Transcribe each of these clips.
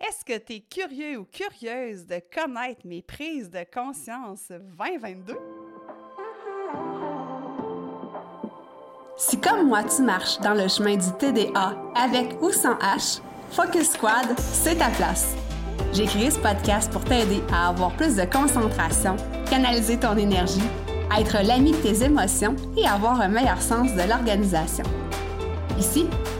Est-ce que tu es curieux ou curieuse de connaître mes prises de conscience 2022? Si comme moi tu marches dans le chemin du TDA avec ou sans H, Focus Squad, c'est ta place. J'ai créé ce podcast pour t'aider à avoir plus de concentration, canaliser ton énergie, être l'ami de tes émotions et avoir un meilleur sens de l'organisation. Ici,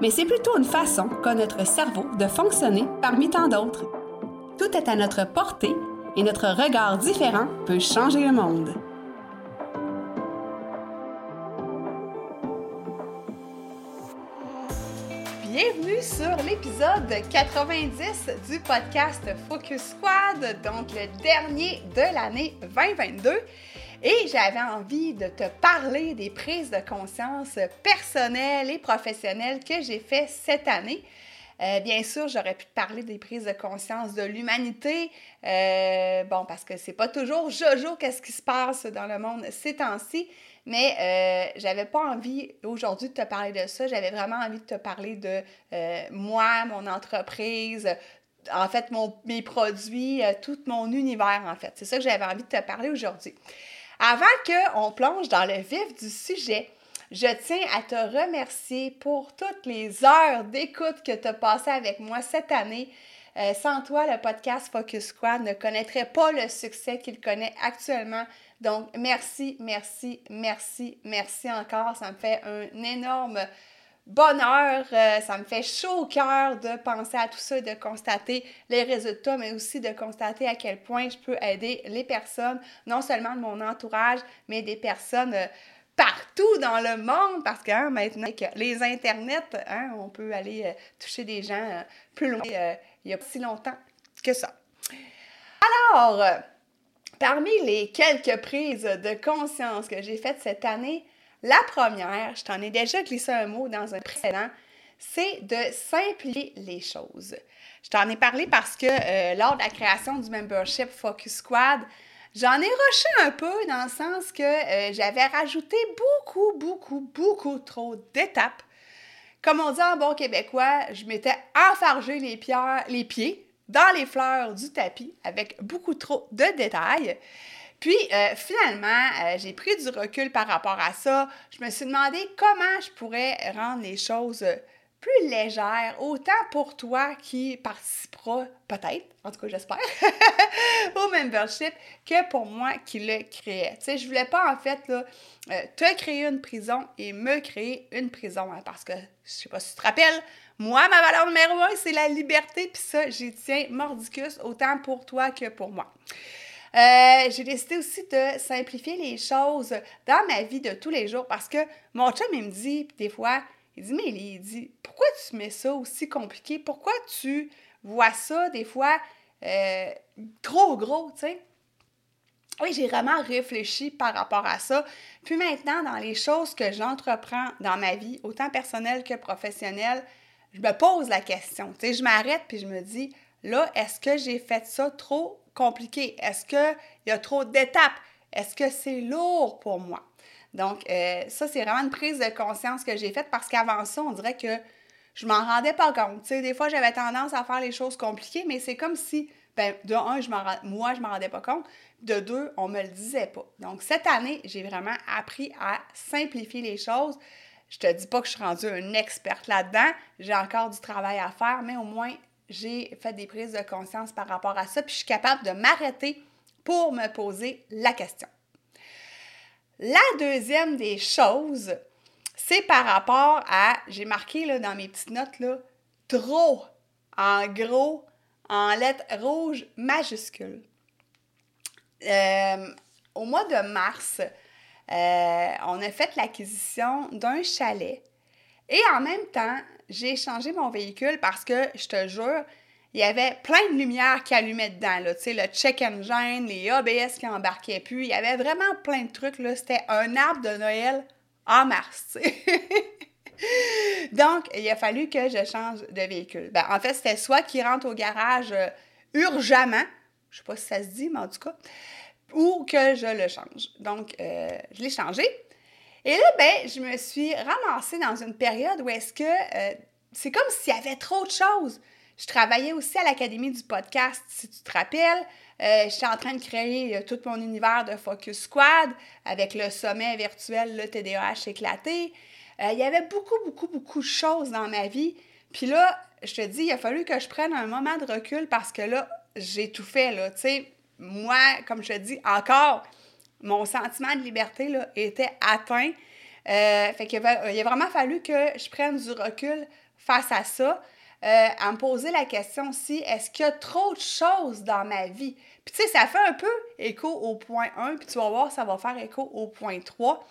mais c'est plutôt une façon qu'a notre cerveau de fonctionner parmi tant d'autres. Tout est à notre portée et notre regard différent peut changer le monde. Bienvenue sur l'épisode 90 du podcast Focus Squad, donc le dernier de l'année 2022. Et j'avais envie de te parler des prises de conscience personnelles et professionnelles que j'ai fait cette année. Euh, bien sûr, j'aurais pu te parler des prises de conscience de l'humanité. Euh, bon, parce que c'est pas toujours Jojo, qu'est-ce qui se passe dans le monde ces temps-ci. Mais euh, j'avais pas envie aujourd'hui de te parler de ça. J'avais vraiment envie de te parler de euh, moi, mon entreprise, en fait, mes produits, tout mon univers, en fait. C'est ça que j'avais envie de te parler aujourd'hui. Avant qu'on plonge dans le vif du sujet, je tiens à te remercier pour toutes les heures d'écoute que tu as passées avec moi cette année. Euh, sans toi, le podcast Focus Squad ne connaîtrait pas le succès qu'il connaît actuellement. Donc, merci, merci, merci, merci encore. Ça me fait un énorme bonheur. Euh, ça me fait chaud au cœur de penser à tout ça de constater les résultats, mais aussi de constater à quel point je peux aider les personnes, non seulement de mon entourage, mais des personnes euh, partout dans le monde, parce que hein, maintenant, avec les internets, hein, on peut aller euh, toucher des gens plus loin. il n'y a pas si longtemps que ça. Alors, parmi les quelques prises de conscience que j'ai faites cette année, la première, je t'en ai déjà glissé un mot dans un précédent, c'est de simplifier les choses. Je t'en ai parlé parce que euh, lors de la création du membership Focus Squad, j'en ai rushé un peu dans le sens que euh, j'avais rajouté beaucoup, beaucoup, beaucoup trop d'étapes. Comme on dit en bon québécois, je m'étais enfargé les, les pieds dans les fleurs du tapis avec beaucoup trop de détails. Puis euh, finalement, euh, j'ai pris du recul par rapport à ça. Je me suis demandé comment je pourrais rendre les choses plus légères, autant pour toi qui participera peut-être, en tout cas j'espère, au membership, que pour moi qui le créais. Tu sais, je voulais pas en fait euh, te créer une prison et me créer une prison, hein, parce que je sais pas si tu te rappelles, moi, ma valeur numéro un, c'est la liberté, puis ça, j'y tiens mordicus autant pour toi que pour moi. Euh, j'ai décidé aussi de simplifier les choses dans ma vie de tous les jours parce que mon chum, il me dit des fois, il dit, mais il dit, pourquoi tu mets ça aussi compliqué? Pourquoi tu vois ça des fois euh, trop gros, tu sais? Oui, j'ai vraiment réfléchi par rapport à ça. Puis maintenant, dans les choses que j'entreprends dans ma vie, autant personnelle que professionnelle, je me pose la question. Tu sais, je m'arrête puis je me dis, là, est-ce que j'ai fait ça trop compliqué? Est-ce qu'il y a trop d'étapes? Est-ce que c'est lourd pour moi? Donc, euh, ça, c'est vraiment une prise de conscience que j'ai faite parce qu'avant ça, on dirait que je m'en rendais pas compte. Tu sais, des fois, j'avais tendance à faire les choses compliquées, mais c'est comme si, ben, de un, moi, je m'en rendais pas compte. De deux, on me le disait pas. Donc, cette année, j'ai vraiment appris à simplifier les choses. Je te dis pas que je suis rendue une experte là-dedans. J'ai encore du travail à faire, mais au moins, j'ai fait des prises de conscience par rapport à ça, puis je suis capable de m'arrêter pour me poser la question. La deuxième des choses, c'est par rapport à, j'ai marqué là, dans mes petites notes, là, trop, en gros, en lettres rouges majuscules. Euh, au mois de mars, euh, on a fait l'acquisition d'un chalet et en même temps, j'ai changé mon véhicule parce que, je te jure, il y avait plein de lumières qui allumaient dedans, là, tu sais, le check engine, les ABS qui embarquaient plus, il y avait vraiment plein de trucs, c'était un arbre de Noël en mars. Donc, il a fallu que je change de véhicule. Ben, en fait, c'était soit qu'il rentre au garage euh, urgemment, je sais pas si ça se dit, mais en tout cas, ou que je le change. Donc, euh, je l'ai changé. Et là, ben, je me suis ramassée dans une période où est-ce que euh, c'est comme s'il y avait trop de choses. Je travaillais aussi à l'Académie du podcast, si tu te rappelles. Euh, J'étais en train de créer tout mon univers de Focus Squad avec le sommet virtuel, le TDAH éclaté. il y avait beaucoup, beaucoup, beaucoup de choses dans ma vie. Puis là, je te dis, il a fallu que je prenne un moment de recul parce que là, j'ai tout fait, là. Tu moi, comme je te dis, encore, mon sentiment de liberté là, était atteint. Euh, fait qu'il il a vraiment fallu que je prenne du recul face à ça, euh, à me poser la question aussi, est-ce qu'il y a trop de choses dans ma vie? Puis tu sais, ça fait un peu écho au point 1, puis tu vas voir, ça va faire écho au point 3.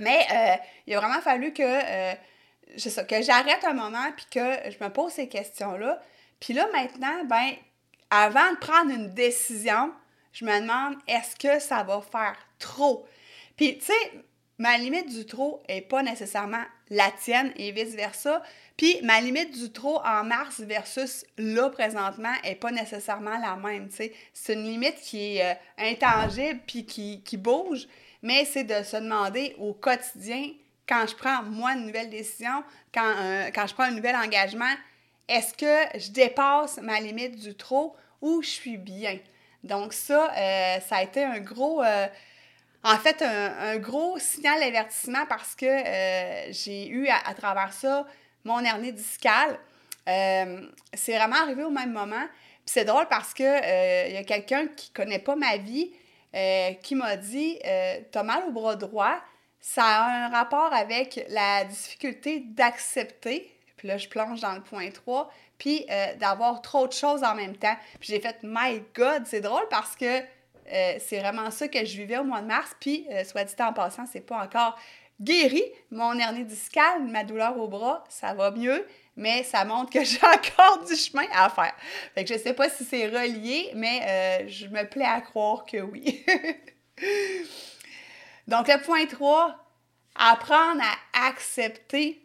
Mais euh, il a vraiment fallu que, que j'arrête un moment, puis que je me pose ces questions-là. Puis là, maintenant, ben, avant de prendre une décision, je me demande est-ce que ça va faire trop? Puis, tu sais, ma limite du trop n'est pas nécessairement la tienne et vice-versa. Puis, ma limite du trop en mars versus là présentement n'est pas nécessairement la même. C'est une limite qui est euh, intangible puis qui, bouge, mais c'est de se demander au quotidien, quand je prends moi une nouvelle décision, euh, quand je prends un nouvel engagement, est-ce que je dépasse ma limite du trop ou je suis bien? Donc ça, euh, ça a été un gros, euh, en fait, un, gros signal d'avertissement parce que euh, j'ai eu à, travers ça mon hernie discale. c'est vraiment arrivé au même moment. Puis c'est drôle parce que il y a quelqu'un qui connaît pas ma vie qui m'a dit T'as mal au bras droit, ça a un rapport avec la difficulté d'accepter. Puis là, je plonge dans le point 3 puis euh, d'avoir trop de choses en même temps. Puis j'ai fait, my God, c'est drôle parce que euh, c'est vraiment ça que je vivais au mois de mars. Puis, euh, soit dit en passant, c'est pas encore guéri. Mon hernie discale, ma douleur au bras, ça va mieux, mais ça montre que j'ai encore du chemin à faire. Fait que je sais pas si c'est relié, mais je me plais à croire que oui. Donc, le point 3, apprendre à accepter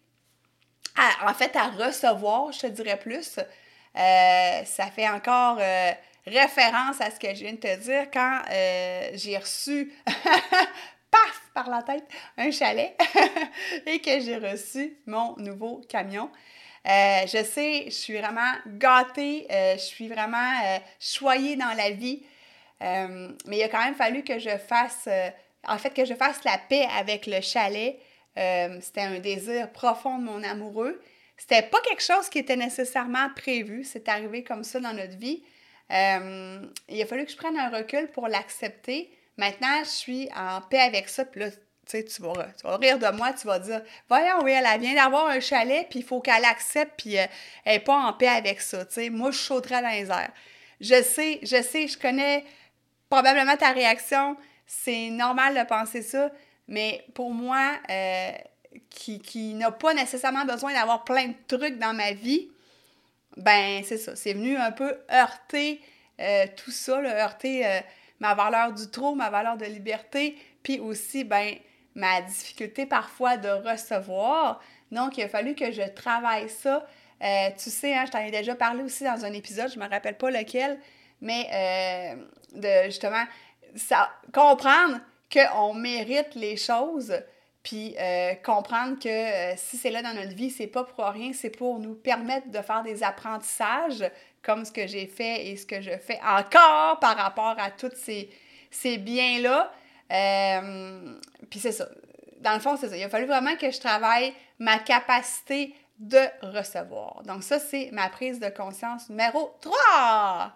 en fait, à recevoir, je te dirais plus. Euh, ça fait encore euh, référence à ce que je viens de te dire quand euh, j'ai reçu, paf, par la tête, un chalet et que j'ai reçu mon nouveau camion. je sais, je suis vraiment gâtée, je suis vraiment choyée dans la vie, mais il a quand même fallu que je fasse, en fait, que je fasse la paix avec le chalet euh, c'était un désir profond de mon amoureux. C'était pas quelque chose qui était nécessairement prévu. C'est arrivé comme ça dans notre vie. Euh, il a fallu que je prenne un recul pour l'accepter. Maintenant, je suis en paix avec ça. Puis là, tu sais, tu vas, rire de moi, tu vas dire Voyons, oui, elle vient d'avoir un chalet, puis il faut qu'elle accepte, puis euh, elle n'est pas en paix avec ça. Moi, je sauterais dans les airs. Je sais, je sais, je connais probablement ta réaction. C'est normal de penser ça. Mais pour moi, euh, qui, qui n'a pas nécessairement besoin d'avoir plein de trucs dans ma vie, ben c'est ça. C'est venu un peu heurter euh, tout ça, heurter euh, ma valeur du trop, ma valeur de liberté, puis aussi, ben, ma difficulté parfois de recevoir. Donc, il a fallu que je travaille ça. tu sais, hein, je t'en ai déjà parlé aussi dans un épisode, je ne me rappelle pas lequel, mais de justement, ça, comprendre qu'on mérite les choses, puis euh, comprendre que euh, si c'est là dans notre vie, c'est pas pour rien, c'est pour nous permettre de faire des apprentissages comme ce que j'ai fait et ce que je fais encore par rapport à tous ces, ces biens-là. Euh, puis c'est ça. Dans le fond, c'est ça. Il a fallu vraiment que je travaille ma capacité de recevoir. Donc ça, c'est ma prise de conscience numéro 3.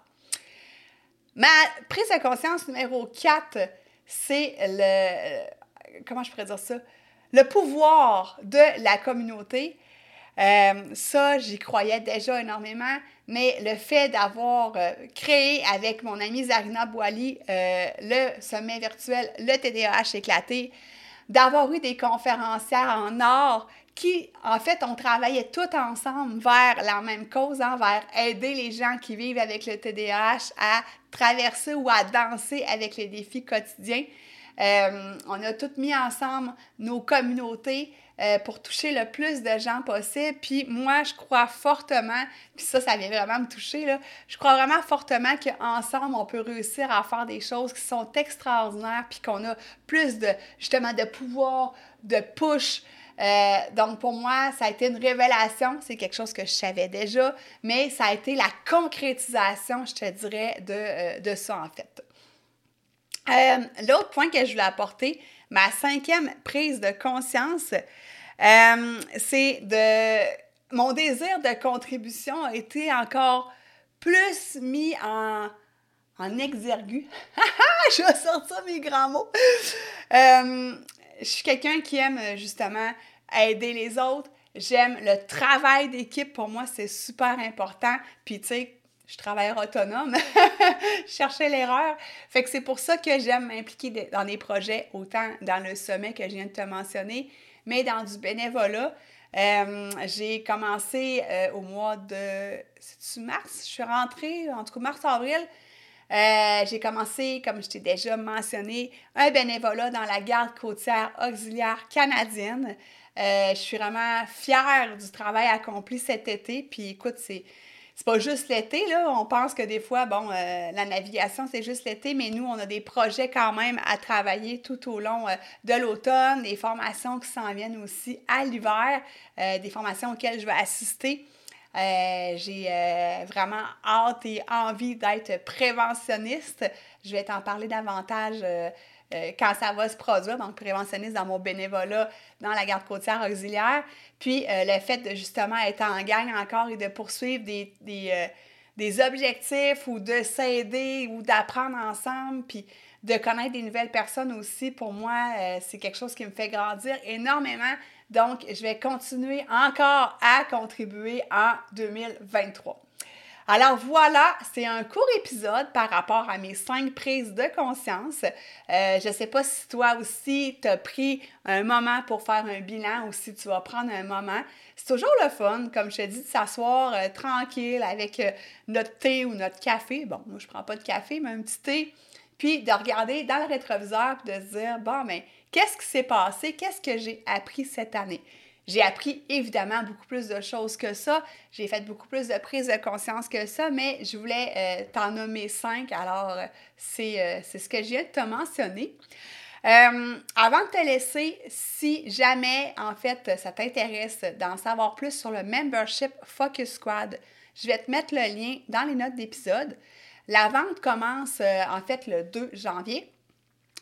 Ma prise de conscience numéro 4, c'est le. Comment je pourrais dire ça? Le pouvoir de la communauté. Euh, ça, j'y croyais déjà énormément, mais le fait d'avoir euh, créé avec mon amie Zarina Boali euh, le sommet virtuel, le TDAH éclaté, d'avoir eu des conférencières en or qui, en fait, on travaillait tout ensemble vers la même cause, hein, vers aider les gens qui vivent avec le TDAH à traverser ou à danser avec les défis quotidiens. Euh, on a toutes mis ensemble nos communautés euh, pour toucher le plus de gens possible. Puis moi, je crois fortement, puis ça, ça vient vraiment me toucher, là, je crois vraiment fortement qu'ensemble, on peut réussir à faire des choses qui sont extraordinaires, puis qu'on a plus de, justement, de pouvoir, de push. Euh, donc, pour moi, ça a été une révélation. C'est quelque chose que je savais déjà, mais ça a été la concrétisation, je te dirais, de, de ça, en fait. Euh, l'autre point que je voulais apporter, ma cinquième prise de conscience, euh, c'est de... Mon désir de contribution a été encore plus mis en, en exergue. je vais sortir mes grands mots. Euh, je suis quelqu'un qui aime justement aider les autres. J'aime le travail d'équipe. Pour moi, c'est super important. Puis, tu sais, je travaille autonome, je cherchais l'erreur. Fait que c'est pour ça que j'aime m'impliquer dans des projets, autant dans le sommet que je viens de te mentionner, mais dans du bénévolat. Euh, j'ai commencé euh, au mois de. Mars? Je suis rentrée, en tout cas mars-avril. Euh, j'ai commencé, comme je t'ai déjà mentionné, un bénévolat dans la garde côtière auxiliaire canadienne. je suis vraiment fière du travail accompli cet été. Puis écoute, c'est c'est pas juste l'été, là. On pense que des fois, bon, euh, la navigation, c'est juste l'été, mais nous, on a des projets quand même à travailler tout au long euh, de l'automne, des formations qui s'en viennent aussi à l'hiver, euh, des formations auxquelles je vais assister. J'ai vraiment hâte et envie d'être préventionniste. Je vais t'en parler davantage euh, quand ça va se produire, donc préventionniste dans mon bénévolat dans la garde côtière auxiliaire. Puis euh, le fait de justement être en gang encore et de poursuivre des, des, euh, des objectifs ou de s'aider ou d'apprendre ensemble, puis de connaître des nouvelles personnes aussi, pour moi, c'est quelque chose qui me fait grandir énormément. Donc, je vais continuer encore à contribuer en 2023. Alors voilà, c'est un court épisode par rapport à mes cinq prises de conscience. Euh, je ne sais pas si toi aussi, tu as pris un moment pour faire un bilan ou si tu vas prendre un moment. C'est toujours le fun, comme je te dis, de s'asseoir euh, tranquille avec euh, notre thé ou notre café. Bon, moi, je ne prends pas de café, mais un petit thé. Puis de regarder dans le rétroviseur et de se dire, bon, mais qu'est-ce qui s'est passé? Qu'est-ce que j'ai appris cette année? J'ai appris évidemment beaucoup plus de choses que ça. J'ai fait beaucoup plus de prises de conscience que ça, mais je voulais euh, t'en nommer cinq. Alors, euh, c'est ce que je viens de te mentionner. Euh, avant de te laisser, si jamais, en fait, ça t'intéresse d'en savoir plus sur le membership Focus Squad, je vais te mettre le lien dans les notes d'épisode. La vente commence, en fait, le 2 janvier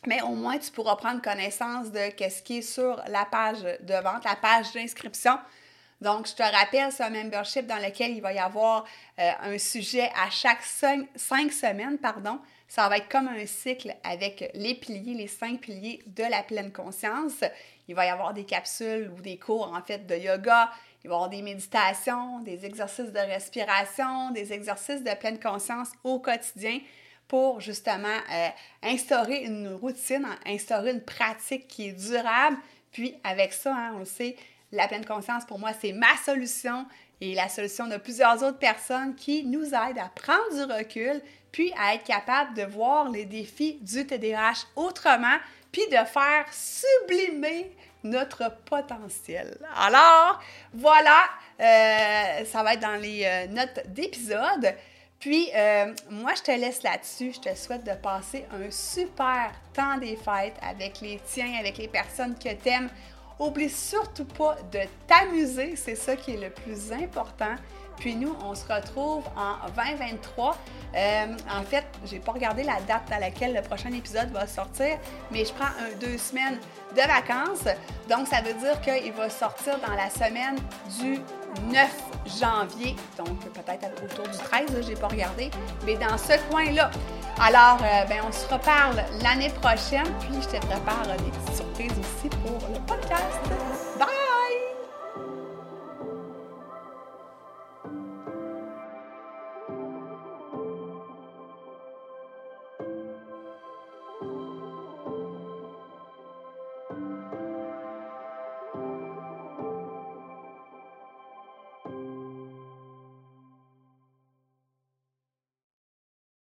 mais au moins tu pourras prendre connaissance de ce qui est sur la page de vente, la page d'inscription. Donc, je te rappelle, c'est un membership dans lequel il va y avoir euh, un sujet à chaque cinq, semaines. pardon. Ça va être comme un cycle avec les piliers, les cinq piliers de la pleine conscience. Il va y avoir des capsules ou des cours en fait de yoga. Il va y avoir des méditations, des exercices de respiration, des exercices de pleine conscience au quotidien pour justement euh, instaurer une routine, instaurer une pratique qui est durable. Puis avec ça, hein, on le sait, la pleine conscience, pour moi, c'est ma solution et la solution de plusieurs autres personnes qui nous aident à prendre du recul, puis à être capable de voir les défis du TDAH autrement, puis de faire sublimer notre potentiel. Alors, voilà, euh, ça va être dans les euh, notes d'épisode. Puis, euh, moi, je te laisse là-dessus. Je te souhaite de passer un super temps des fêtes avec les tiens, avec les personnes que tu aimes. Oublie surtout pas de t'amuser, c'est ça qui est le plus important. Puis nous, on se retrouve en 2023. Euh, en fait, j'ai pas regardé la date à laquelle le prochain épisode va sortir, mais je prends deux semaines de vacances. Donc, ça veut dire qu'il va sortir dans la semaine du 9 janvier, donc peut-être autour du 13, j'ai pas regardé, mais dans ce coin-là. Alors, euh, ben, on se reparle l'année prochaine, puis je te prépare des petites surprises aussi pour le podcast. Bye!